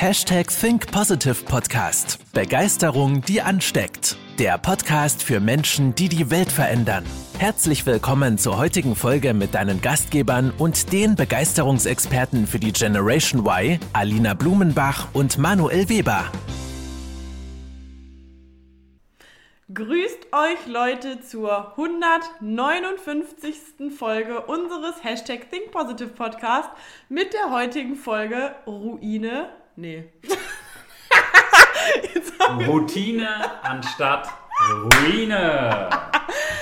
Hashtag Think Positive Podcast. Begeisterung, die ansteckt. Der Podcast für Menschen, die die Welt verändern. Herzlich willkommen zur heutigen Folge mit deinen Gastgebern und den Begeisterungsexperten für die Generation Y, Alina Blumenbach und Manuel Weber. Grüßt euch Leute zur 159. Folge unseres Hashtag Think Positive Podcast mit der heutigen Folge Ruine. Nee. Routine anstatt Ruine.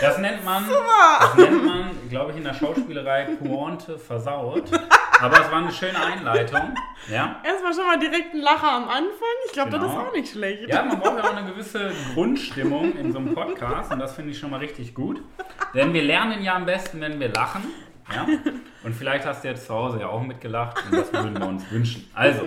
Das nennt man, das nennt man, glaube ich, in der Schauspielerei Pointe versaut. Aber es war eine schöne Einleitung. Ja, Erstmal schon mal direkt ein Lacher am Anfang. Ich glaube, das ist Genau. auch nicht schlecht. ja man braucht ja auch eine gewisse Grundstimmung in so einem Podcast und das finde ich schon mal richtig gut. Denn wir lernen ja am besten, wenn wir lachen. Ja? Und vielleicht hast du jetzt zu Hause ja auch mitgelacht und das würden wir uns wünschen. Also,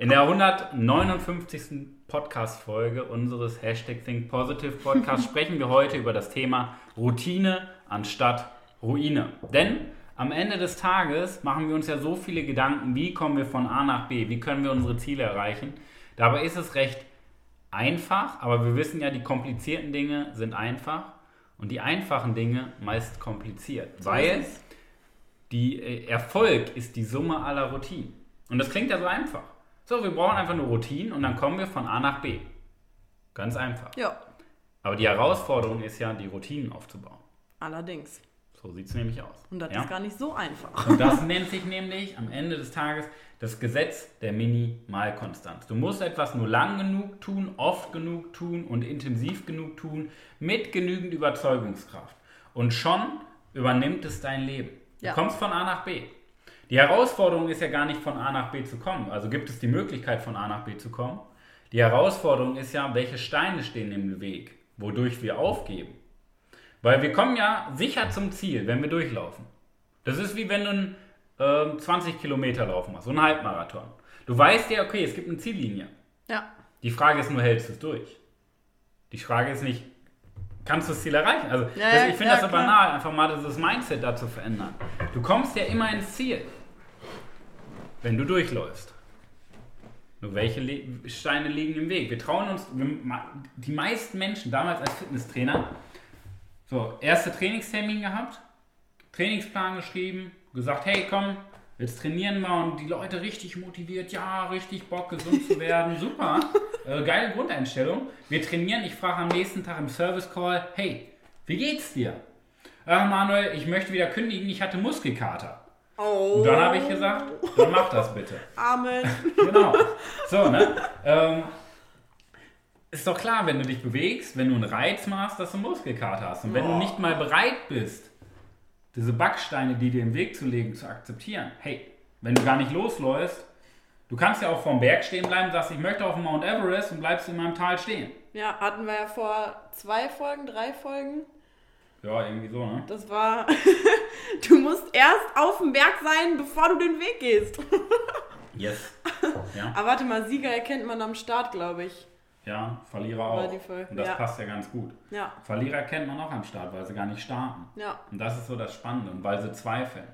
in der 159. Podcast-Folge unseres Hashtag Think Positive Podcast sprechen wir heute über das Thema Routine anstatt Ruine. Denn am Ende des Tages machen wir uns ja so viele Gedanken, wie kommen wir von A nach B, wie können wir unsere Ziele erreichen. Dabei ist es recht einfach, aber wir wissen ja, die komplizierten Dinge sind einfach und die einfachen Dinge meist kompliziert. weil die äh, Erfolg ist die Summe aller Routinen. Und das klingt ja so einfach. So, wir brauchen einfach nur Routinen und dann kommen wir von A nach B. Ganz einfach. Ja, Aber die Herausforderung ist ja, die Routinen aufzubauen. allerdings. So sieht es nämlich aus. Und das ja? ist gar nicht so einfach. Und das nennt sich nämlich am Ende des Tages das Gesetz der Minimalkonstanz. Du musst etwas nur lang genug tun, oft genug tun und intensiv genug tun, mit genügend Überzeugungskraft. Und schon übernimmt es dein Leben. Ja. Du kommst von A nach B. Die Herausforderung ist ja gar nicht von A nach B zu kommen. Also gibt es die Möglichkeit von A nach B zu kommen. Die Herausforderung ist ja, welche Steine stehen im Weg, wodurch wir aufgeben. Weil wir kommen ja sicher zum Ziel, wenn wir durchlaufen. Das ist wie wenn du einen ähm, 20 Kilometer laufen machst, so einen Halbmarathon. Du weißt ja, okay, es gibt eine Ziellinie. Ja, Die Frage ist nur, hältst du es durch? Die Frage ist nicht, kannst du das Ziel erreichen? Also Ja, das, ich finde ja, das so klar. banal, einfach mal dieses Mindset da zu verändern. Du kommst ja immer ins Ziel, wenn du durchläufst. Nur welche Le Steine liegen im Weg? Wir trauen uns, wir, die meisten Menschen damals als Fitnesstrainer, so, erste Trainingstermin gehabt, Trainingsplan geschrieben, gesagt, hey komm, jetzt trainieren wir und die Leute richtig motiviert, ja, richtig Bock, gesund zu werden, super, äh, geile Grundeinstellung. Wir trainieren, ich frage am nächsten Tag im Service Call, hey, wie geht's dir? Ach Manuel, ich möchte wieder kündigen, ich hatte Muskelkater. Oh, Und dann habe ich gesagt, dann mach das bitte. Amen. Genau. So, ne? Ähm, ist doch klar, wenn du dich bewegst, wenn du einen Reiz machst, dass du Muskelkater hast. Und wenn du nicht mal bereit bist, diese Backsteine, die dir im Weg zu legen, zu akzeptieren, hey, wenn du gar nicht losläufst, du kannst ja auch vorm Berg stehen bleiben, sagst, ich möchte auf den Mount Everest und bleibst in meinem Tal stehen. Ja, hatten wir ja vor zwei Folgen, drei Folgen. Ja, irgendwie so, ne? Das war, du musst erst auf dem Berg sein, bevor du den Weg gehst. Yes. Ja, Aber warte mal, Sieger erkennt man am Start, glaube ich. ja Verlierer auch. Und das ja. passt ja ganz gut. Ja, Verlierer kennt man auch am Start, weil sie gar nicht starten. ja, Und das ist so das Spannende, und weil sie zweifeln.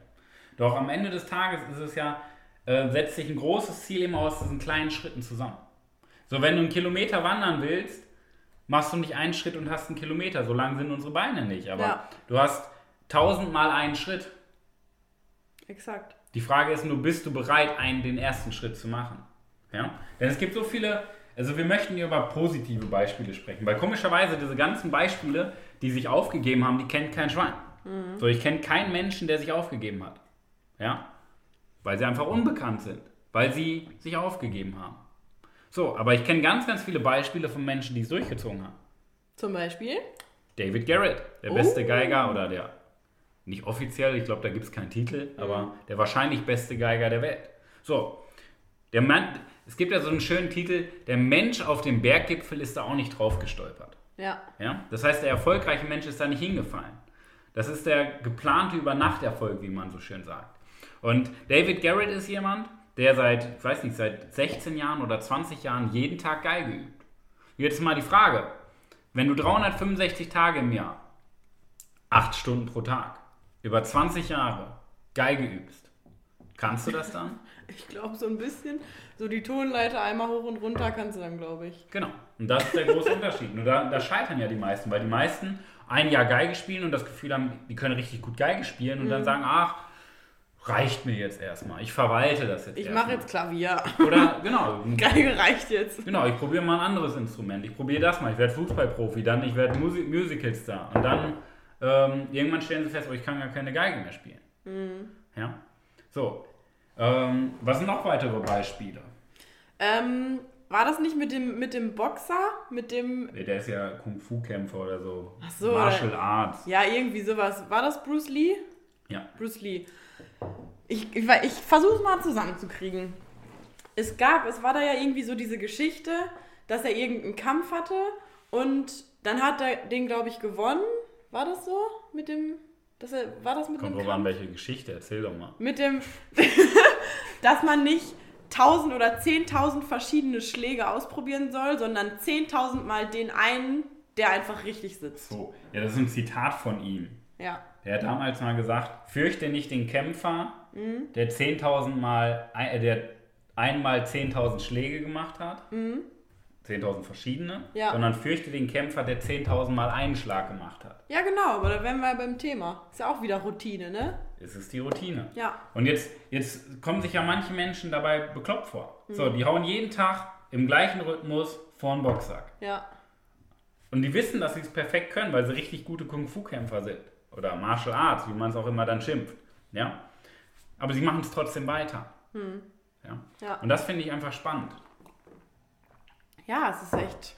Doch am Ende des Tages ist es ja, äh, setzt sich ein großes Ziel immer aus diesen kleinen Schritten zusammen. So, wenn du einen Kilometer wandern willst, machst du nicht einen Schritt und hast einen Kilometer. So lang sind unsere Beine nicht. Aber Ja. du hast tausendmal einen Schritt. exakt. Die Frage ist nur, bist du bereit, einen, den ersten Schritt zu machen? Ja? Denn es gibt so viele, also wir möchten hier über positive Beispiele sprechen, weil komischerweise diese ganzen Beispiele, die sich aufgegeben haben, die kennt kein Schwein. So, ich kenne keinen Menschen, der sich aufgegeben hat. Ja? Weil sie einfach unbekannt sind, weil sie sich aufgegeben haben. So, aber ich kenne ganz, ganz viele Beispiele von Menschen, die es durchgezogen haben. Zum Beispiel? David Garrett, der beste Oh. Geiger oder der, nicht offiziell, ich glaube, da gibt es keinen Titel, aber der wahrscheinlich beste Geiger der Welt. So, der Mann, es gibt ja so einen schönen Titel, der Mensch auf dem Berggipfel ist da auch nicht drauf gestolpert. Ja, Ja? Das heißt, der erfolgreiche Mensch ist da nicht hingefallen. Das ist der geplante Übernachterfolg, wie man so schön sagt. Und David Garrett ist jemand, der seit, ich weiß nicht, seit 16 Jahren oder 20 Jahren jeden Tag Geige übt. Jetzt mal die Frage, wenn du 365 Tage im Jahr, 8 Stunden pro Tag, über 20 Jahre Geige übst, kannst du das dann? Ich glaube, so ein bisschen. So die Tonleiter einmal hoch und runter kannst du dann, glaube ich. Genau. Und das ist der große Unterschied. Nur da, da scheitern ja die meisten, weil die meisten ein Jahr Geige spielen und das Gefühl haben, die können richtig gut Geige spielen und dann Mhm. sagen, ach, reicht mir jetzt erstmal. Ich verwalte das jetzt Ich mache jetzt Klavier. Oder, genau. Geige reicht jetzt. Genau, ich probiere mal ein anderes Instrument. Ich probiere das mal. Ich werde Fußballprofi, dann ich werde Musi Musicalstar. Und dann ähm, irgendwann stellen sie fest, oh, ich kann gar keine Geige mehr spielen. Mhm. Ja. So. Ähm, was sind noch weitere Beispiele? Ähm, war das nicht mit dem, mit dem Boxer? Mit dem. Nee, Der ist ja Kung-Fu-Kämpfer oder so. Ach so, Martial Arts. Ja, irgendwie sowas. War das Bruce Lee? Ja. Bruce Lee. Ich, ich, ich versuche es mal zusammenzukriegen. Es gab, es war da ja irgendwie so diese Geschichte, dass er irgendeinen Kampf hatte und dann hat er den, glaube ich, gewonnen. War das so? Mit dem. Dass er, war das mit Kommt dem an, welche Geschichte. Erzähl doch mal. Mit dem. dass man nicht 1000 oder 10.000 verschiedene Schläge ausprobieren soll, sondern 10.000 Mal den einen, der einfach richtig sitzt. So. Ja, das ist ein Zitat von ihm. Ja. Der hat damals mal gesagt, fürchte nicht den Kämpfer, Mhm. der 10.000 Mal, äh, der einmal 10.000 Schläge gemacht hat. 10.000 verschiedene. Mhm. Ja. Sondern fürchte den Kämpfer, der 10.000 Mal einen Schlag gemacht hat. Ja, genau, aber da wären wir ja beim Thema. Ist ja auch wieder Routine, ne? Es ist die Routine. Ja. Und jetzt, jetzt kommen sich ja manche Menschen dabei bekloppt vor. Mhm. So, die hauen jeden Tag im gleichen Rhythmus vor den Boxsack. Ja. Und die wissen, dass sie es perfekt können, weil sie richtig gute Kung-Fu-Kämpfer sind. Oder Martial Arts, wie man es auch immer dann schimpft. Ja? Aber sie machen es trotzdem weiter. Ja? Hm. Ja. Und das finde ich einfach spannend. Ja, es ist echt.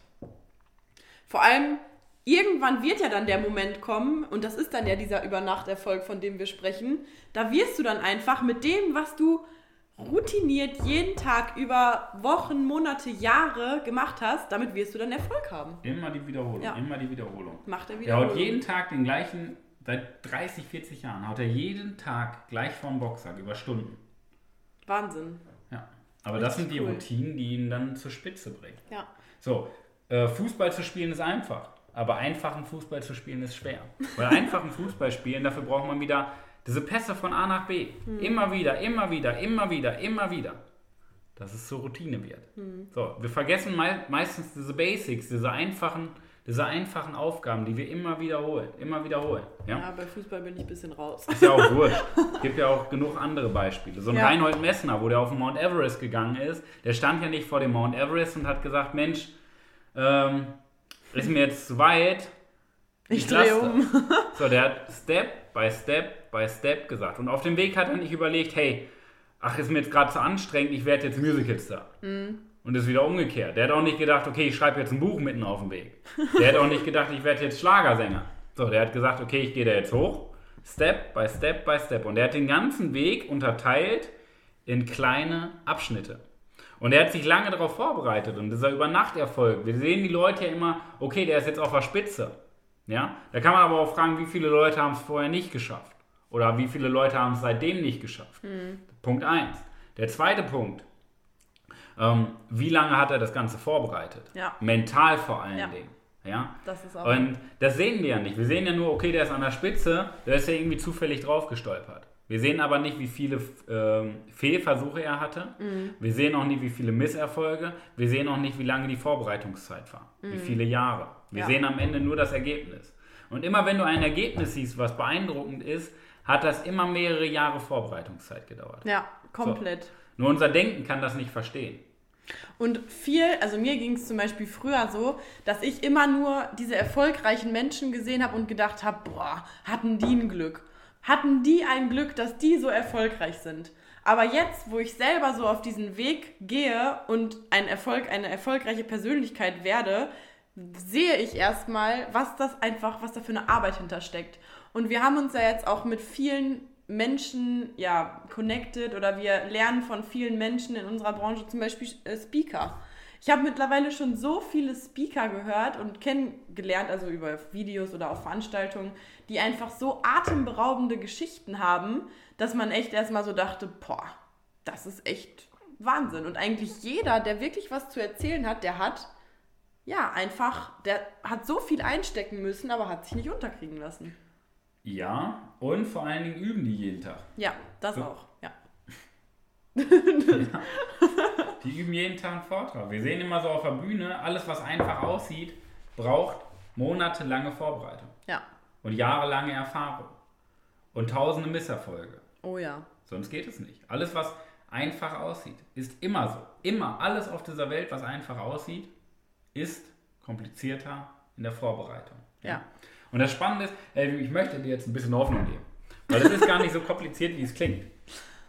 Vor allem, irgendwann wird ja dann der Moment kommen, und das ist dann ja dieser Übernachterfolg, von dem wir sprechen. Da wirst du dann einfach mit dem, was du routiniert jeden Tag über Wochen, Monate, Jahre gemacht hast, damit wirst du dann Erfolg haben. Immer die Wiederholung, Ja. immer die Wiederholung. Macht er Der wieder. haut jeden Tag den gleichen, seit 30, 40 Jahren, haut er jeden Tag gleich vorm Boxsack über Stunden. Wahnsinn. Ja. Aber das sind Richtig die cool. Routinen, die ihn dann zur Spitze bringen. Ja. So, äh, Fußball zu spielen ist einfach, aber einfachen Fußball zu spielen ist schwer. Weil einfachen Fußball spielen, dafür braucht man wieder diese Pässe von A nach B. Immer wieder, immer wieder, immer wieder, immer wieder. Dass es zur Routine wird. So, wir vergessen mei meistens diese Basics, diese einfachen, diese einfachen Aufgaben, die wir immer wiederholen, immer wiederholen. Ja? Ja, bei Fußball bin ich ein bisschen raus. Ist ja auch wurscht. Gibt ja auch genug andere Beispiele. So ein Ja. Reinhold Messner, wo der auf den Mount Everest gegangen ist, der stand ja nicht vor dem Mount Everest und hat gesagt, Mensch, ähm, ist mir jetzt zu weit. Ich lass drehe um. So, der hat Step by Step by Step gesagt. Und auf dem Weg hat er nicht überlegt, hey, ach, ist mir jetzt gerade zu anstrengend, ich werde jetzt Musicalstar. Mhm. Und ist wieder umgekehrt. Der hat auch nicht gedacht, okay, ich schreibe jetzt ein Buch mitten auf dem Weg. Der hat auch nicht gedacht, ich werde jetzt Schlagersänger. So, der hat gesagt, okay, ich gehe da jetzt hoch. Step by Step by Step. Und der hat den ganzen Weg unterteilt in kleine Abschnitte. Und er hat sich lange darauf vorbereitet. Und dieser Übernachterfolg, wir sehen die Leute ja immer, okay, der ist jetzt auf der Spitze. Ja? Da kann man aber auch fragen, wie viele Leute haben es vorher nicht geschafft. Oder wie viele Leute haben es seitdem nicht geschafft. Punkt 1. Der zweite Punkt. Ähm, wie lange hat er das Ganze vorbereitet? Ja. Mental vor allen Ja. Dingen. Ja? Das ist auch. Und das sehen wir ja nicht. Wir sehen ja nur, okay, der ist an der Spitze, der ist ja irgendwie zufällig drauf gestolpert. Wir sehen aber nicht, wie viele ähm, Fehlversuche er hatte. Wir sehen auch nicht, wie viele Misserfolge. Wir sehen auch nicht, wie lange die Vorbereitungszeit war. Wie viele Jahre. Wir Ja. sehen am Ende nur das Ergebnis. Und immer wenn du ein Ergebnis siehst, was beeindruckend ist, hat das immer mehrere Jahre Vorbereitungszeit gedauert. ja, komplett. Nur unser Denken kann das nicht verstehen. Und viel, also mir ging es zum Beispiel früher so, dass ich immer nur diese erfolgreichen Menschen gesehen habe und gedacht habe, boah, hatten die ein Glück. Hatten die ein Glück, dass die so erfolgreich sind. Aber jetzt, wo ich selber so auf diesen Weg gehe und ein Erfolg, eine erfolgreiche Persönlichkeit werde, sehe ich erstmal, was das einfach, was da für eine Arbeit hintersteckt. Und wir haben uns ja jetzt auch mit vielen Menschen ja connected oder wir lernen von vielen Menschen in unserer Branche, zum Beispiel äh, Speaker. Ich habe mittlerweile schon so viele Speaker gehört und kennengelernt, also über Videos oder auf Veranstaltungen, die einfach so atemberaubende Geschichten haben, dass man echt erstmal so dachte, boah, das ist echt Wahnsinn. Und eigentlich jeder, der wirklich was zu erzählen hat, der hat ja einfach, der hat so viel einstecken müssen, aber hat sich nicht unterkriegen lassen. Ja, und vor allen Dingen üben die jeden Tag. Ja, das So. auch, ja. ja. Die üben jeden Tag einen Vortrag. Wir sehen immer so auf der Bühne, alles, was einfach aussieht, braucht monatelange Vorbereitung. Ja. Und jahrelange Erfahrung. Und tausende Misserfolge. Oh ja. Sonst geht es nicht. Alles, was einfach aussieht, ist immer so. Immer. Alles auf dieser Welt, was einfach aussieht, ist komplizierter in der Vorbereitung. Ja. Und das Spannende ist, ich möchte dir jetzt ein bisschen Hoffnung geben. Weil es ist gar nicht so kompliziert, wie es klingt.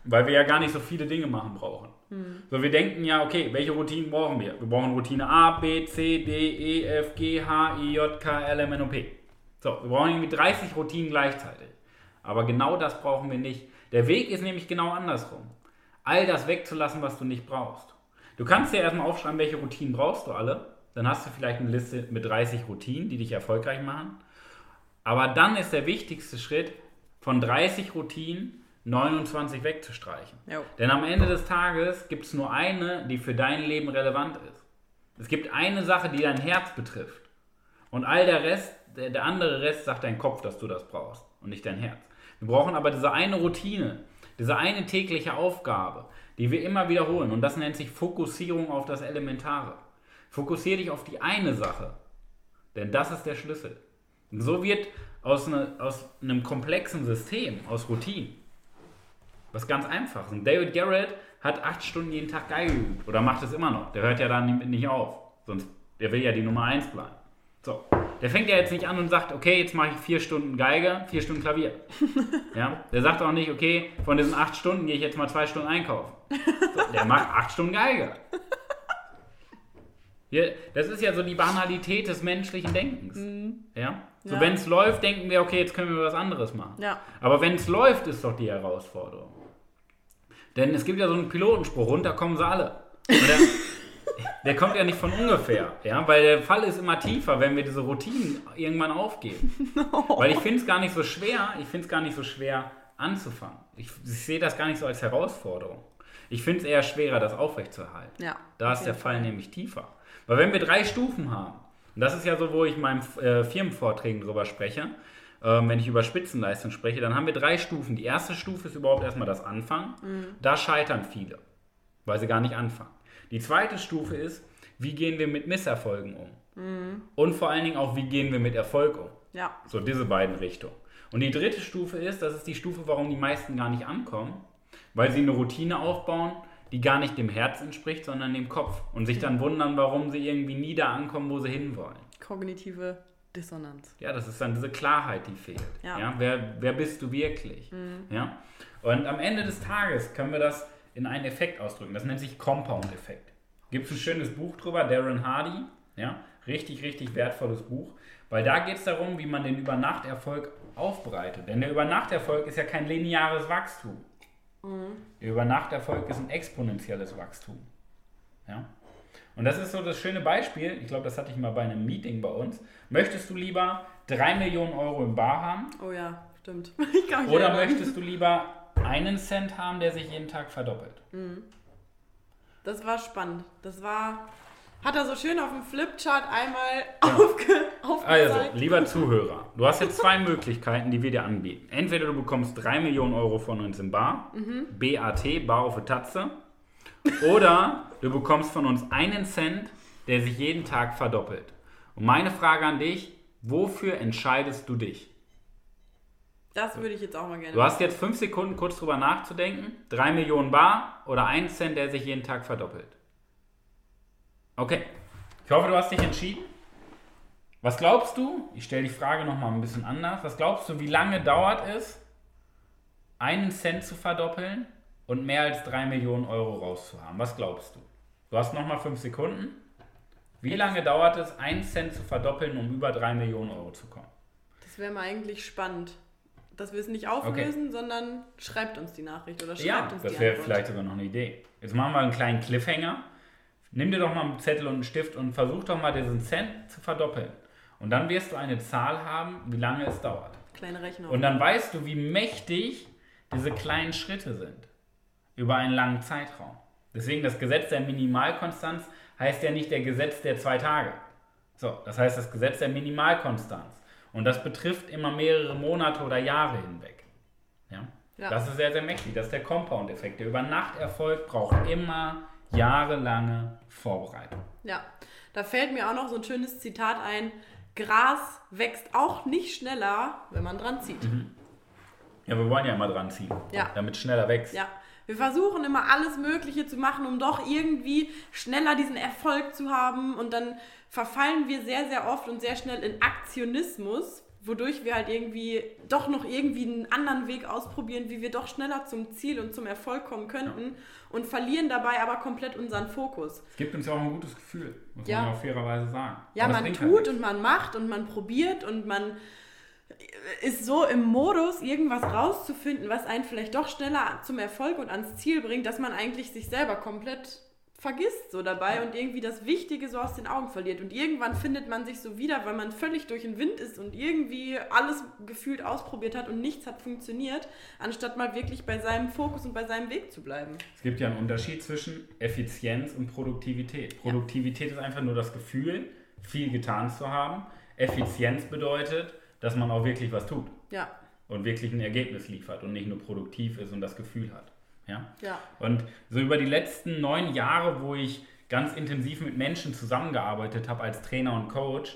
Weil wir ja gar nicht so viele Dinge machen brauchen. Hm. So, wir denken ja, okay, welche Routinen brauchen wir? Wir brauchen Routine A, B, C, D, E, F, G, H, I, J, K, L, M, N, O, P. So, wir brauchen irgendwie 30 Routinen gleichzeitig. Aber genau das brauchen wir nicht. Der Weg ist nämlich genau andersrum. All das wegzulassen, was du nicht brauchst. Du kannst dir erstmal aufschreiben, welche Routinen brauchst du alle. Dann hast du vielleicht eine Liste mit 30 Routinen, die dich erfolgreich machen. Aber dann ist der wichtigste Schritt, von 30 Routinen 29 wegzustreichen. Jo. Denn am Ende des Tages gibt es nur eine, die für dein Leben relevant ist. Es gibt eine Sache, die dein Herz betrifft. Und all der Rest, der, der andere Rest sagt dein Kopf, dass du das brauchst und nicht dein Herz. Wir brauchen aber diese eine Routine, diese eine tägliche Aufgabe, die wir immer wiederholen. Und das nennt sich Fokussierung auf das Elementare. Fokussiere dich auf die eine Sache. Denn das ist der Schlüssel. So wird aus, eine, aus einem komplexen System, aus Routinen, was ganz einfaches. Und David Garrett hat acht Stunden jeden Tag Geige geübt. Oder macht es immer noch. Der hört ja dann nicht auf. Sonst, der will ja die Nummer eins bleiben. So. Der fängt ja jetzt nicht an und sagt, okay, jetzt mache ich vier Stunden Geige, vier Stunden Klavier. Ja? Der sagt auch nicht, okay, von diesen acht Stunden gehe ich jetzt mal zwei Stunden einkaufen. So, der macht acht Stunden Geige. Hier, das ist ja so die Banalität des menschlichen Denkens. Mhm. Ja? So, ja. wenn es läuft, denken wir, okay, jetzt können wir was anderes machen. Ja. Aber wenn es läuft, ist doch die Herausforderung. Denn es gibt ja so einen Pilotenspruch, runter kommen sie alle. Der, der, kommt ja nicht von ungefähr, ja, weil der Fall ist immer tiefer, wenn wir diese Routinen irgendwann aufgeben. No. Weil ich finde es gar nicht so schwer, ich finde es gar nicht so schwer anzufangen. Ich, ich sehe das gar nicht so als Herausforderung. Ich finde es eher schwerer, das aufrechtzuerhalten. Ja, da ist der Fall nämlich tiefer. Weil wenn wir drei Stufen haben, und das ist ja so, wo ich in meinen äh, Firmenvorträgen drüber spreche, äh, wenn ich über Spitzenleistung spreche, dann haben wir drei Stufen. Die erste Stufe ist überhaupt erstmal das Anfangen. Mhm. Da scheitern viele, weil sie gar nicht anfangen. Die zweite Stufe ist, wie gehen wir mit Misserfolgen um? Mhm. Und vor allen Dingen auch, wie gehen wir mit Erfolg um? Ja. So diese beiden Richtungen. Und die dritte Stufe ist, das ist die Stufe, warum die meisten gar nicht ankommen, weil sie eine Routine aufbauen, die gar nicht dem Herz entspricht, sondern dem Kopf. Und sich dann wundern, warum sie irgendwie nie da ankommen, wo sie hinwollen. Kognitive Dissonanz. Ja, das ist dann diese Klarheit, die fehlt. Ja. ja wer, wer bist du wirklich? Mhm. Ja? Und am Ende des Tages können wir das in einen Effekt ausdrücken. Das nennt sich Compound-Effekt. Gibt es ein schönes Buch drüber, Darren Hardy. Ja? Richtig, richtig wertvolles Buch. Weil da geht es darum, wie man den Übernachterfolg aufbereitet. Denn der Übernachterfolg ist ja kein lineares Wachstum. Mhm. Der Übernachterfolg ist ein exponentielles Wachstum. Ja? Und das ist so das schöne Beispiel, ich glaube, das hatte ich mal bei einem Meeting bei uns. Möchtest du lieber 3 Millionen Euro im Bar haben? Oh ja, stimmt. Oder möchtest du lieber einen Cent haben, der sich jeden Tag verdoppelt? Mhm. Das war spannend. Das war hat er so schön auf dem Flipchart einmal ja. aufge, aufgezeigt. Also, lieber Zuhörer, du hast jetzt zwei Möglichkeiten, die wir dir anbieten. Entweder du bekommst 3 Millionen Euro von uns im Bar, mhm. BAT, Bar auf der Tatze, oder du bekommst von uns einen Cent, der sich jeden Tag verdoppelt. Und meine Frage an dich, wofür entscheidest du dich? Das würde ich jetzt auch mal gerne. Du hast jetzt fünf Sekunden kurz drüber nachzudenken. 3 Millionen Bar oder ein Cent, der sich jeden Tag verdoppelt. Okay. Ich hoffe, du hast dich entschieden. Was glaubst du? Ich stelle die Frage nochmal ein bisschen anders. Was glaubst du, wie lange dauert es, einen Cent zu verdoppeln und mehr als 3 Millionen Euro rauszuhaben? Was glaubst du? Du hast nochmal 5 Sekunden. Wie lange dauert es, einen Cent zu verdoppeln, um über 3 Millionen Euro zu kommen? Das wäre mal eigentlich spannend. Dass wir es nicht auflösen, okay. sondern schreibt uns die Nachricht oder schreibt ja, uns die Ja, das wäre vielleicht sogar noch eine Idee. Jetzt machen wir einen kleinen Cliffhanger. Nimm dir doch mal einen Zettel und einen Stift und versuch doch mal diesen Cent zu verdoppeln. Und dann wirst du eine Zahl haben, wie lange es dauert. Kleine Rechnung. Und dann weißt du, wie mächtig diese kleinen Schritte sind. Über einen langen Zeitraum. Deswegen das Gesetz der Minimalkonstanz heißt ja nicht der Gesetz der zwei Tage. So, das heißt das Gesetz der Minimalkonstanz. Und das betrifft immer mehrere Monate oder Jahre hinweg. Ja? Ja. Das ist sehr, sehr mächtig. Das ist der Compound-Effekt. Der Über-Nacht-Erfolg braucht immer jahrelange Vorbereitung. Ja, da fällt mir auch noch so ein schönes Zitat ein. Gras wächst auch nicht schneller, wenn man dran zieht. Ja, wir wollen ja immer dran ziehen, Ja. damit es schneller wächst. Ja, wir versuchen immer alles Mögliche zu machen, um doch irgendwie schneller diesen Erfolg zu haben. Und dann verfallen wir sehr, sehr oft und sehr schnell in Aktionismus, wodurch wir halt irgendwie doch noch irgendwie einen anderen Weg ausprobieren, wie wir doch schneller zum Ziel und zum Erfolg kommen könnten und verlieren dabei aber komplett unseren Fokus. Es gibt uns ja auch ein gutes Gefühl, muss Ja. man ja auch fairerweise sagen. Ja, Aber man bringt tut halt und man macht und man probiert und man ist so im Modus, irgendwas rauszufinden, was einen vielleicht doch schneller zum Erfolg und ans Ziel bringt, dass man eigentlich sich selber komplett vergisst so dabei und irgendwie das Wichtige so aus den Augen verliert. Und irgendwann findet man sich so wieder, weil man völlig durch den Wind ist und irgendwie alles gefühlt ausprobiert hat und nichts hat funktioniert, anstatt mal wirklich bei seinem Fokus und bei seinem Weg zu bleiben. Es gibt ja einen Unterschied zwischen Effizienz und Produktivität. Produktivität ist einfach nur das Gefühl, viel getan zu haben. Effizienz bedeutet, dass man auch wirklich was tut Ja, und wirklich ein Ergebnis liefert und nicht nur produktiv ist und das Gefühl hat. Ja? ja, Und so über die letzten neun Jahre, wo ich ganz intensiv mit Menschen zusammengearbeitet habe als Trainer und Coach,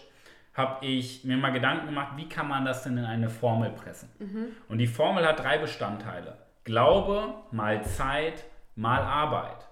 habe ich mir mal Gedanken gemacht, wie kann man das denn in eine Formel pressen? Und die Formel hat drei Bestandteile. Glaube mal Zeit mal Arbeit.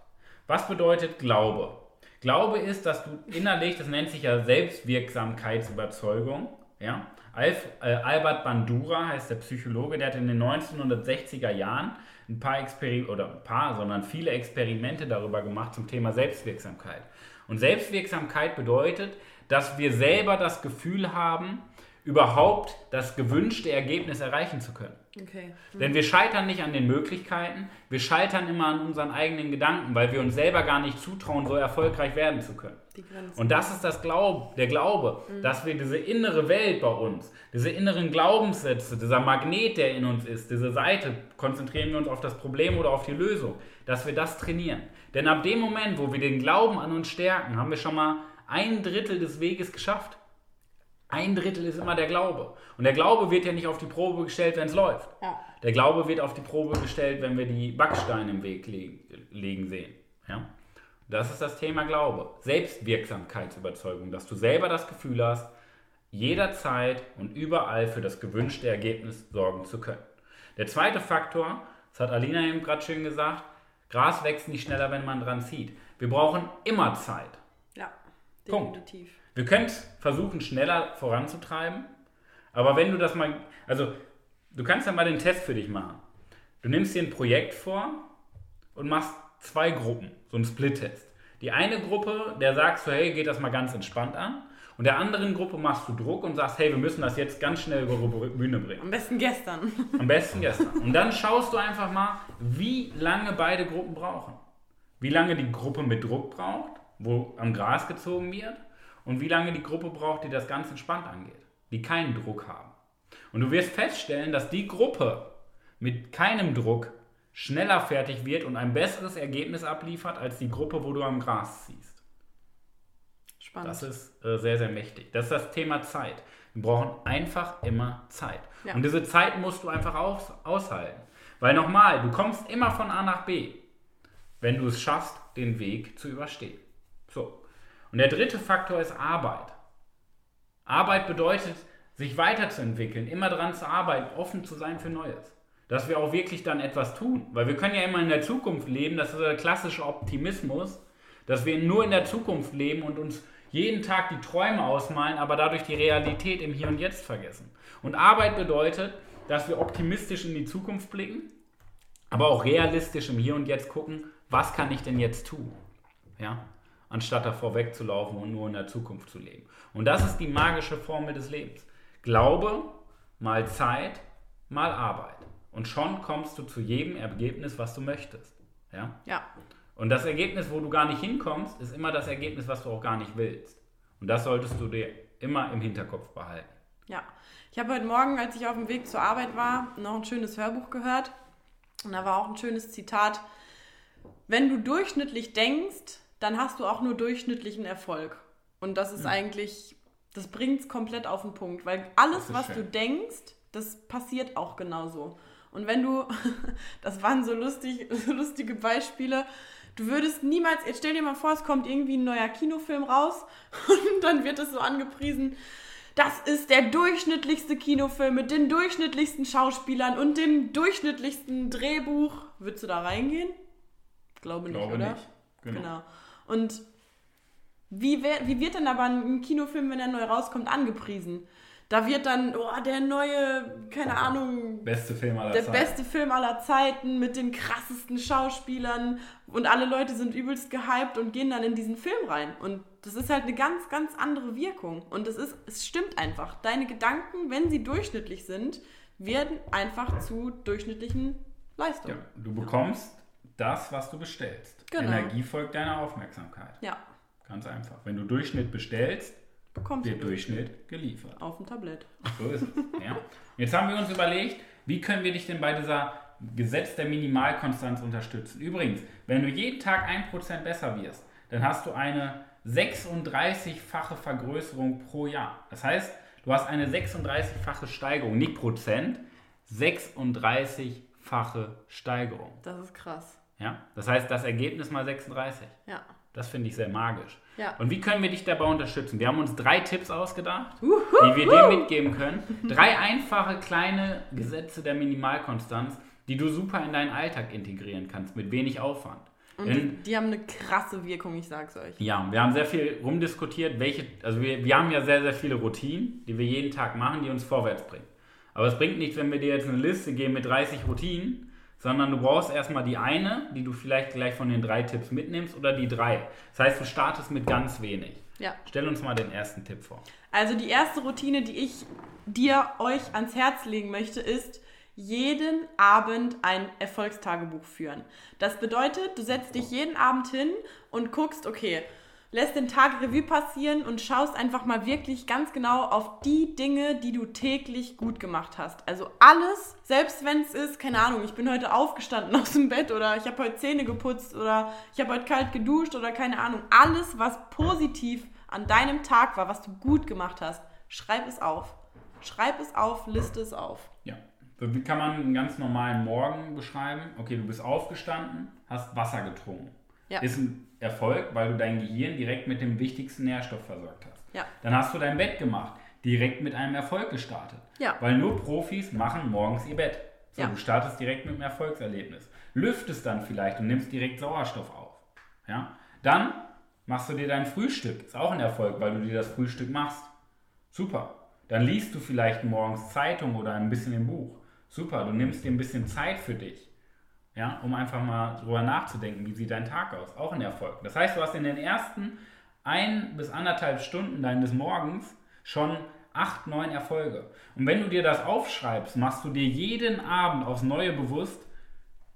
Was bedeutet Glaube? Glaube ist, dass du innerlich, das nennt sich ja Selbstwirksamkeitsüberzeugung, ja? Alf, äh, Albert Bandura heißt der Psychologe, der hat in den 1960er Jahren ein paar Experimente, oder ein paar, sondern viele Experimente darüber gemacht zum Thema Selbstwirksamkeit. Und Selbstwirksamkeit bedeutet, dass wir selber das Gefühl haben, überhaupt das gewünschte Ergebnis erreichen zu können. okay. Denn wir scheitern nicht an den Möglichkeiten, wir scheitern immer an unseren eigenen Gedanken, weil wir uns selber gar nicht zutrauen, so erfolgreich werden zu können. Und das ist das Glaub, der Glaube, dass wir diese innere Welt bei uns, diese inneren Glaubenssätze, dieser Magnet, der in uns ist, diese Seite, konzentrieren wir uns auf das Problem oder auf die Lösung, dass wir das trainieren. Denn ab dem Moment, wo wir den Glauben an uns stärken, haben wir schon mal ein Drittel des Weges geschafft. Ein Drittel ist immer der Glaube. Und der Glaube wird ja nicht auf die Probe gestellt, wenn es läuft. Ja. Der Glaube wird auf die Probe gestellt, wenn wir die Backsteine im Weg liegen, sehen. Ja? Das ist das Thema Glaube. Selbstwirksamkeitsüberzeugung, dass du selber das Gefühl hast, jederzeit und überall für das gewünschte Ergebnis sorgen zu können. Der zweite Faktor, das hat Alina eben gerade schön gesagt, Gras wächst nicht schneller, wenn man dran zieht. Wir brauchen immer Zeit. Ja, Punkt. definitiv. Wir können es versuchen, schneller voranzutreiben, aber wenn du das mal, also du kannst ja mal den Test für dich machen. Du nimmst dir ein Projekt vor und machst zwei Gruppen, so einen Split-Test. Die eine Gruppe, der sagst du, hey, geht das mal ganz entspannt an. Und der anderen Gruppe machst du Druck und sagst, hey, wir müssen das jetzt ganz schnell über die Bühne bringen. Am besten gestern. Am besten gestern. Und dann schaust du einfach mal, wie lange beide Gruppen brauchen. Wie lange die Gruppe mit Druck braucht, wo am Gras gezogen wird, und wie lange die Gruppe braucht, die das ganz entspannt angeht, die keinen Druck haben. Und du wirst feststellen, dass die Gruppe mit keinem Druck schneller fertig wird und ein besseres Ergebnis abliefert als die Gruppe, wo du am Gras ziehst. Spannend. Das ist äh, sehr, sehr mächtig. Das ist das Thema Zeit. Wir brauchen einfach immer Zeit. Ja. Und diese Zeit musst du einfach aus, aushalten. Weil nochmal, du kommst immer von A nach B, wenn du es schaffst, den Weg zu überstehen. Und der dritte Faktor ist Arbeit. Arbeit bedeutet, sich weiterzuentwickeln, immer daran zu arbeiten, offen zu sein für Neues. Dass wir auch wirklich dann etwas tun. Weil wir können ja immer in der Zukunft leben, das ist der klassische Optimismus, dass wir nur in der Zukunft leben und uns jeden Tag die Träume ausmalen, aber dadurch die Realität im Hier und Jetzt vergessen. Und Arbeit bedeutet, dass wir optimistisch in die Zukunft blicken, aber auch realistisch im Hier und Jetzt gucken, was kann ich denn jetzt tun? Ja? Anstatt davor wegzulaufen und nur in der Zukunft zu leben. Und das ist die magische Formel des Lebens. Glaube mal Zeit mal Arbeit. Und schon kommst du zu jedem Ergebnis, was du möchtest. Ja? ja. Und das Ergebnis, wo du gar nicht hinkommst, ist immer das Ergebnis, was du auch gar nicht willst. Und das solltest du dir immer im Hinterkopf behalten. Ja, ich habe heute Morgen, als ich auf dem Weg zur Arbeit war, noch ein schönes Hörbuch gehört. Und da war auch ein schönes Zitat. Wenn du durchschnittlich denkst, dann hast du auch nur durchschnittlichen Erfolg. Und das ist eigentlich, das bringt es komplett auf den Punkt. Weil alles, was schön. du denkst, das passiert auch genauso. Und wenn du, das waren so, lustig, so lustige Beispiele, du würdest niemals, jetzt stell dir mal vor, es kommt irgendwie ein neuer Kinofilm raus und dann wird es so angepriesen, das ist der durchschnittlichste Kinofilm mit den durchschnittlichsten Schauspielern und dem durchschnittlichsten Drehbuch. Würdest du da reingehen? Glaube nicht, Glaube oder? nicht. Genau. Genau. Und wie, wer, wie wird denn aber ein Kinofilm, wenn er neu rauskommt, angepriesen? Da wird dann, oh, der neue, keine Ahnung, Beste Film aller der Zeiten. beste Film aller Zeiten mit den krassesten Schauspielern und alle Leute sind übelst gehypt und gehen dann in diesen Film rein. Und das ist halt eine ganz, ganz andere Wirkung. Und es ist, es stimmt einfach. Deine Gedanken, wenn sie durchschnittlich sind, werden einfach zu durchschnittlichen Leistungen. Ja, du bekommst das, was du bestellst. Genau. Energie folgt deiner Aufmerksamkeit. Ja, Ganz einfach. Wenn du Durchschnitt bestellst, bekommst wird du Durchschnitt geliefert. auf dem Tablett. So ist es. Ja. Jetzt haben wir uns überlegt, wie können wir dich denn bei dieser Gesetz der Minimalkonstanz unterstützen? Übrigens, wenn du jeden Tag 1% besser wirst, dann hast du eine 36-fache Vergrößerung pro Jahr. Das heißt, du hast eine 36-fache Steigerung, nicht Prozent, 36-fache Steigerung. Das ist krass. Ja? Das heißt, das Ergebnis mal 36. Ja. Das finde ich sehr magisch. Ja. Und wie können wir dich dabei unterstützen? Wir haben uns drei Tipps ausgedacht, die wir dir mitgeben können. Drei einfache kleine Gesetze der Minimalkonstanz, die du super in deinen Alltag integrieren kannst, mit wenig Aufwand. Und Denn- die, die haben eine krasse Wirkung, ich sag's euch. ja, wir haben sehr viel rumdiskutiert, welche, also wir, wir haben ja sehr, sehr viele Routinen, die wir jeden Tag machen, die uns vorwärts bringen. Aber es bringt nichts, wenn wir dir jetzt eine Liste geben mit 30 Routinen, sondern du brauchst erstmal die eine, die du vielleicht gleich von den drei Tipps mitnimmst, oder die drei. Das heißt, du startest mit ganz wenig. Ja. Stell uns mal den ersten Tipp vor. Also die erste Routine, die ich dir euch ans Herz legen möchte, ist jeden Abend ein Erfolgstagebuch führen. Das bedeutet, du setzt dich jeden Abend hin und guckst, okay, lässt den Tag Revue passieren und schaust einfach mal wirklich ganz genau auf die Dinge, die du täglich gut gemacht hast. Also alles, selbst wenn es ist, keine Ahnung, ich bin heute aufgestanden aus dem Bett oder ich habe heute Zähne geputzt oder ich habe heute kalt geduscht oder keine Ahnung, alles, was positiv an deinem Tag war, was du gut gemacht hast, schreib es auf. Schreib es auf, liste es auf. Ja. So, Wie kann man einen ganz normalen Morgen beschreiben? Okay, du bist aufgestanden, hast Wasser getrunken. Ja. Ist ein Erfolg, weil du dein Gehirn direkt mit dem wichtigsten Nährstoff versorgt hast. Ja. Dann hast du dein Bett gemacht, direkt mit einem Erfolg gestartet. Ja. Weil nur Profis machen morgens ihr Bett. So, Ja. Du startest direkt mit einem Erfolgserlebnis. Lüftest dann vielleicht und nimmst direkt Sauerstoff auf. Ja? Dann machst du dir dein Frühstück. Ist auch ein Erfolg, weil du dir das Frühstück machst. Super. Dann liest du vielleicht morgens Zeitung oder ein bisschen im Buch. Super, du nimmst dir ein bisschen Zeit für dich. Ja, um einfach mal drüber nachzudenken, wie sieht dein Tag aus. Auch ein Erfolg. Das heißt, du hast in den ersten ein bis anderthalb Stunden deines Morgens schon acht, neun Erfolge. Und wenn du dir das aufschreibst, machst du dir jeden Abend aufs Neue bewusst,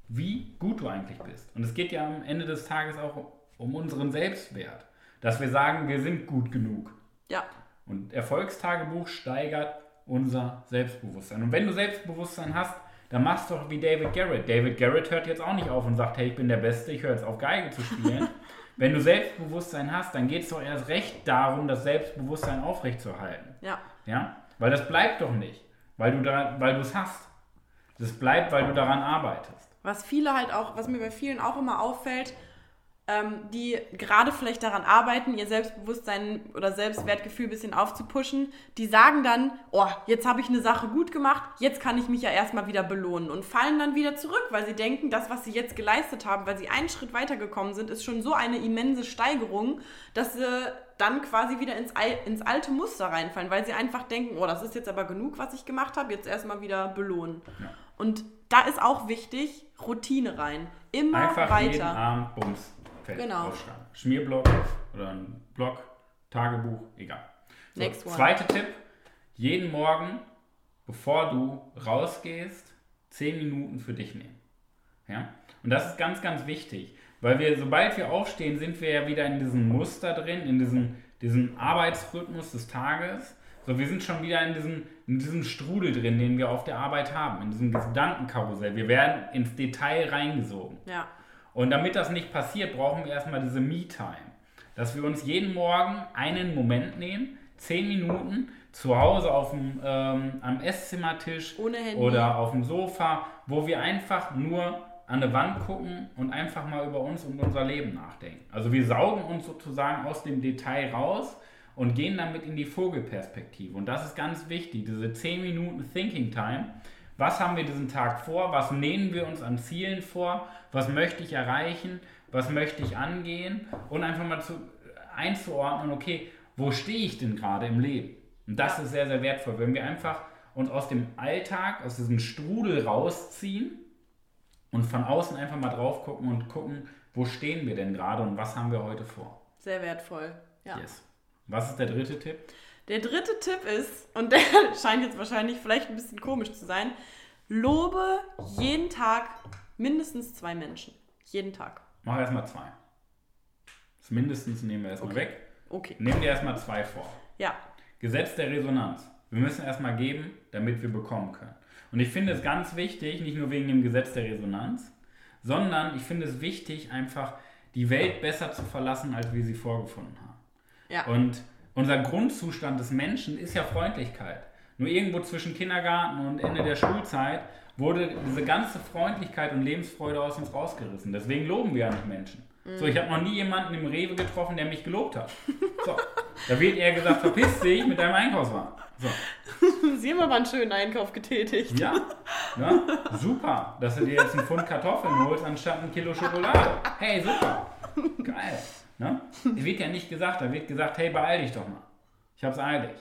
wie gut du eigentlich bist. Und es geht ja am Ende des Tages auch um unseren Selbstwert. Dass wir sagen, wir sind gut genug. Ja. Und Erfolgstagebuch steigert unser Selbstbewusstsein. Und wenn du Selbstbewusstsein hast, dann machst du doch wie David Garrett. David Garrett hört jetzt auch nicht auf und sagt, hey, ich bin der Beste, ich höre jetzt auf Geige zu spielen. wenn du Selbstbewusstsein hast, dann geht es doch erst recht darum, das Selbstbewusstsein aufrechtzuerhalten. Ja. Ja? Weil das bleibt doch nicht, weil du da, weil du es hast. Das bleibt, weil du daran arbeitest. Was viele halt auch, was mir bei vielen auch immer auffällt, die gerade vielleicht daran arbeiten, ihr Selbstbewusstsein oder Selbstwertgefühl ein bisschen aufzupuschen, die sagen dann, oh, jetzt habe ich eine Sache gut gemacht, jetzt kann ich mich ja erstmal wieder belohnen und fallen dann wieder zurück, weil sie denken, das, was sie jetzt geleistet haben, weil sie einen Schritt weitergekommen sind, ist schon so eine immense Steigerung, dass sie dann quasi wieder ins, Al- ins alte Muster reinfallen, weil sie einfach denken, oh, das ist jetzt aber genug, was ich gemacht habe, jetzt erstmal wieder belohnen. Und da ist auch wichtig, Routine rein. Immer Einfach jeden weiter. Abend Bums. Fertig. Genau. Aufschreiben. Schmierblock oder ein Blog, Tagebuch, egal. So, Next one. Zweiter Tipp. Jeden Morgen, bevor du rausgehst, 10 Minuten für dich nehmen. Ja? Und das ist ganz, ganz wichtig. Weil wir, sobald wir aufstehen, sind wir ja wieder in diesem Muster drin, in diesem, diesem Arbeitsrhythmus des Tages. So, wir sind schon wieder in diesem, in diesem Strudel drin, den wir auf der Arbeit haben, in diesem Gedankenkarussell. Wir werden ins Detail reingesogen. Ja. Und damit das nicht passiert, brauchen wir erstmal diese Me-Time. Dass wir uns jeden Morgen einen Moment nehmen, Zehn Minuten zu Hause auf dem, ähm, am Esszimmertisch oder auf dem Sofa, wo wir einfach nur an eine Wand gucken und einfach mal über uns und unser Leben nachdenken. Also wir saugen uns sozusagen aus dem Detail raus und gehen damit in die Vogelperspektive. Und das ist ganz wichtig, diese 10 Minuten Thinking Time. Was haben wir diesen Tag vor? Was nehmen wir uns an Zielen vor? Was möchte ich erreichen? Was möchte ich angehen? Und einfach mal zu, einzuordnen, okay, wo stehe ich denn gerade im Leben? Und das ist sehr, sehr wertvoll, wenn wir einfach uns aus dem Alltag, aus diesem Strudel rausziehen und von außen einfach mal drauf gucken und gucken, wo stehen wir denn gerade und was haben wir heute vor. Sehr wertvoll. Ja. Yes. Was ist der dritte Tipp? Der dritte Tipp ist, und der scheint jetzt wahrscheinlich vielleicht ein bisschen komisch zu sein, lobe jeden Tag mindestens zwei Menschen. Jeden Tag. Mach erstmal zwei. Das mindestens nehmen wir erstmal Okay. weg. Okay. Nehmen dir erstmal zwei vor. Ja. Gesetz der Resonanz. Wir müssen erstmal geben, damit wir bekommen können. Und ich finde es ganz wichtig, nicht nur wegen dem Gesetz der Resonanz, sondern ich finde es wichtig, einfach die Welt besser zu verlassen, als wir sie vorgefunden haben. Ja. Und unser Grundzustand des Menschen ist ja Freundlichkeit. Nur irgendwo zwischen Kindergarten und Ende der Schulzeit wurde diese ganze Freundlichkeit und Lebensfreude aus uns rausgerissen. Deswegen loben wir ja nicht Menschen. So, ich habe noch nie jemanden im Rewe getroffen, der mich gelobt hat. So, da wird eher gesagt, verpiss dich mit deinem Einkaufswagen. So, Sie haben aber einen schönen Einkauf getätigt. ja, ne? super, dass du dir jetzt einen Pfund Kartoffeln holst anstatt ein Kilo Schokolade. Hey, super, geil. Ne? Da wird ja nicht gesagt, da wird gesagt, hey, beeil dich doch mal. Ich hab's eilig.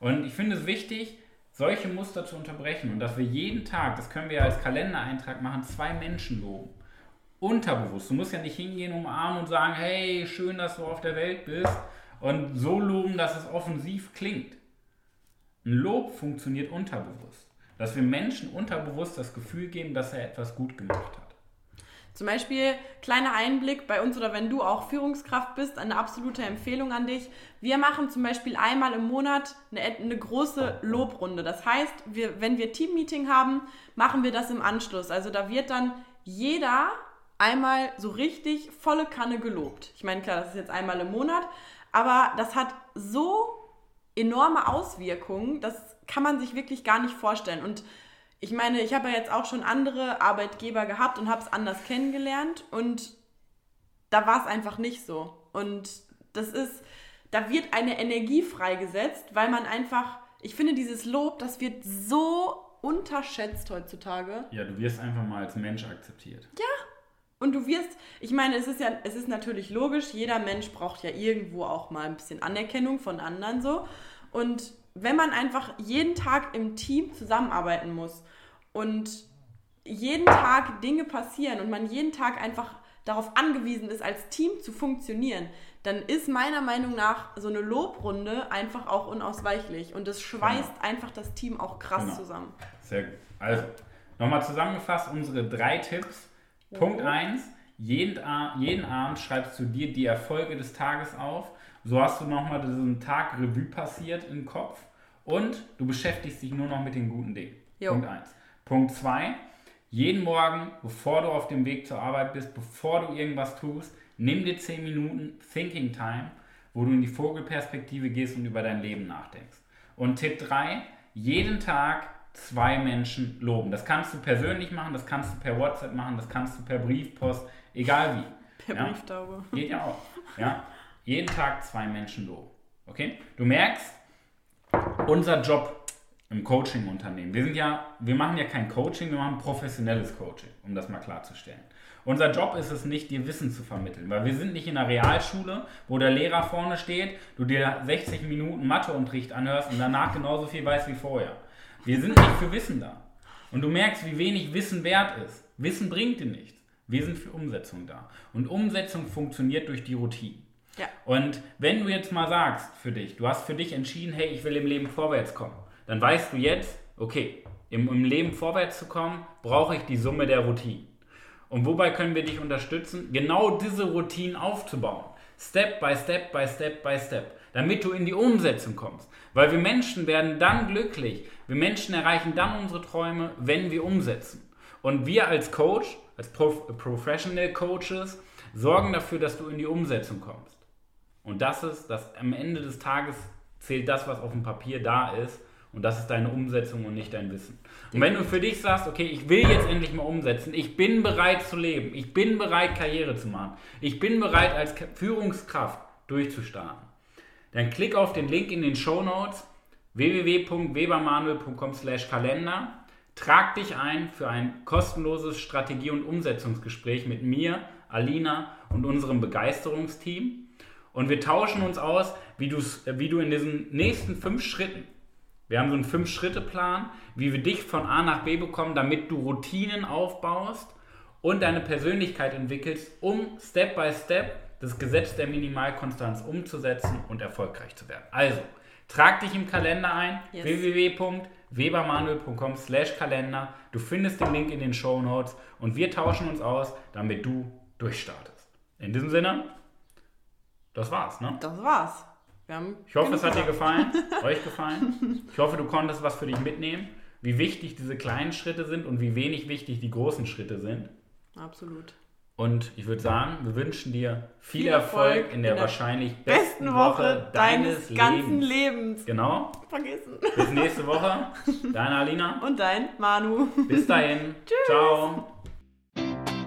Und ich finde es wichtig, solche Muster zu unterbrechen und dass wir jeden Tag, das können wir als Kalendereintrag machen, zwei Menschen loben. Unterbewusst. Du musst ja nicht hingehen, umarmen und sagen, hey, schön, dass du auf der Welt bist. Und so loben, dass es offensiv klingt. Ein Lob funktioniert unterbewusst. Dass wir Menschen unterbewusst das Gefühl geben, dass er etwas gut gemacht hat. Zum Beispiel, kleiner Einblick bei uns oder wenn du auch Führungskraft bist, eine absolute Empfehlung an dich. Wir machen zum Beispiel einmal im Monat eine, eine große Lobrunde. Das heißt, wir, wenn wir Teammeeting haben, machen wir das im Anschluss. Also da wird dann jeder einmal so richtig volle Kanne gelobt. Ich meine, klar, das ist jetzt einmal im Monat, aber das hat so enorme Auswirkungen, das kann man sich wirklich gar nicht vorstellen. Und ich meine, ich habe ja jetzt auch schon andere Arbeitgeber gehabt und habe es anders kennengelernt und da war es einfach nicht so. Und das ist, da wird eine Energie freigesetzt, weil man einfach, ich finde dieses Lob, das wird so unterschätzt heutzutage. Ja, du wirst einfach mal als Mensch akzeptiert. Und du wirst, ich meine, es ist ja, es ist natürlich logisch, jeder Mensch braucht ja irgendwo auch mal ein bisschen Anerkennung von anderen so. Und wenn man einfach jeden Tag im Team zusammenarbeiten muss und jeden Tag Dinge passieren und man jeden Tag einfach darauf angewiesen ist, als Team zu funktionieren, dann ist meiner Meinung nach so eine Lobrunde einfach auch unausweichlich. Und es schweißt einfach das Team auch krass Genau. zusammen. Sehr gut. Also, nochmal zusammengefasst unsere drei Tipps. Punkt 1. Jeden, jeden Abend schreibst du dir die Erfolge des Tages auf. So hast du nochmal diesen Tag Revue passiert im Kopf. Und du beschäftigst dich nur noch mit den guten Dingen. Jo. Punkt 1. Punkt 2. Jeden Morgen, bevor du auf dem Weg zur Arbeit bist, bevor du irgendwas tust, nimm dir 10 Minuten Thinking Time, wo du in die Vogelperspektive gehst und über dein Leben nachdenkst. Und Tipp 3, jeden Tag zwei Menschen loben. Das kannst du persönlich machen, das kannst du per WhatsApp machen, das kannst du per Briefpost, egal wie. Per Ja? Brieftaube. Geht ja auch. Ja? Jeden Tag zwei Menschen loben. Okay? Du merkst, unser Job im Coaching-Unternehmen, wir ja, wir machen ja kein Coaching, wir machen professionelles Coaching, um das mal klarzustellen. Unser Job ist es nicht, dir Wissen zu vermitteln, weil wir sind nicht in einer Realschule, wo der Lehrer vorne steht, du dir 60 Minuten Matheunterricht anhörst und danach genauso viel weißt wie vorher. Wir sind nicht für Wissen da. Und du merkst, wie wenig Wissen wert ist. Wissen bringt dir nichts. Wir sind für Umsetzung da. Und Umsetzung funktioniert durch die Routine. Ja. Und wenn du jetzt mal sagst für dich, du hast für dich entschieden, hey, ich will im Leben vorwärts kommen, dann weißt du jetzt, okay, im, im Leben vorwärts zu kommen, brauche ich die Summe der Routinen. Und wobei können wir dich unterstützen, genau diese Routinen aufzubauen? Step by Step by Step by Step, damit du in die Umsetzung kommst. Weil wir Menschen werden dann glücklich, wir Menschen erreichen dann unsere Träume, wenn wir umsetzen. Und wir als Coach, als Prof Professional Coaches, sorgen dafür, dass du in die Umsetzung kommst. Und das ist das am Ende des Tages zählt das, was auf dem Papier da ist. Und das ist deine Umsetzung und nicht dein Wissen. Und wenn du für dich sagst, okay, ich will jetzt endlich mal umsetzen, ich bin bereit zu leben, ich bin bereit, Karriere zu machen, ich bin bereit, als Führungskraft durchzustarten, dann klick auf den Link in den Show Notes www.webermanuel.com Kalender. Trag dich ein für ein kostenloses Strategie- und Umsetzungsgespräch mit mir, Alina und unserem Begeisterungsteam. Und wir tauschen uns aus, wie, wie du in diesen nächsten fünf Schritten wir haben so einen Fünf-Schritte-Plan, wie wir dich von A nach B bekommen, damit du Routinen aufbaust und deine Persönlichkeit entwickelst, um Step by Step das Gesetz der Minimalkonstanz umzusetzen und erfolgreich zu werden. Also, trag dich im Kalender ein, yes. www.webermanuel.com slash Kalender. Du findest den Link in den Show Notes und wir tauschen uns aus, damit du durchstartest. In diesem Sinne, das war's, ne? Das war's ich hoffe, es hat dir gefallen, euch gefallen. Ich hoffe, du konntest was für dich mitnehmen, wie wichtig diese kleinen Schritte sind und wie wenig wichtig die großen Schritte sind. Absolut. Und ich würde sagen, wir wünschen dir viel, viel Erfolg, Erfolg in der, in der wahrscheinlich besten, besten Woche deines, deines ganzen Lebens. Genau. Vergessen. Bis nächste Woche. Deine Alina. Und dein Manu. Bis dahin. Tschüss. Ciao.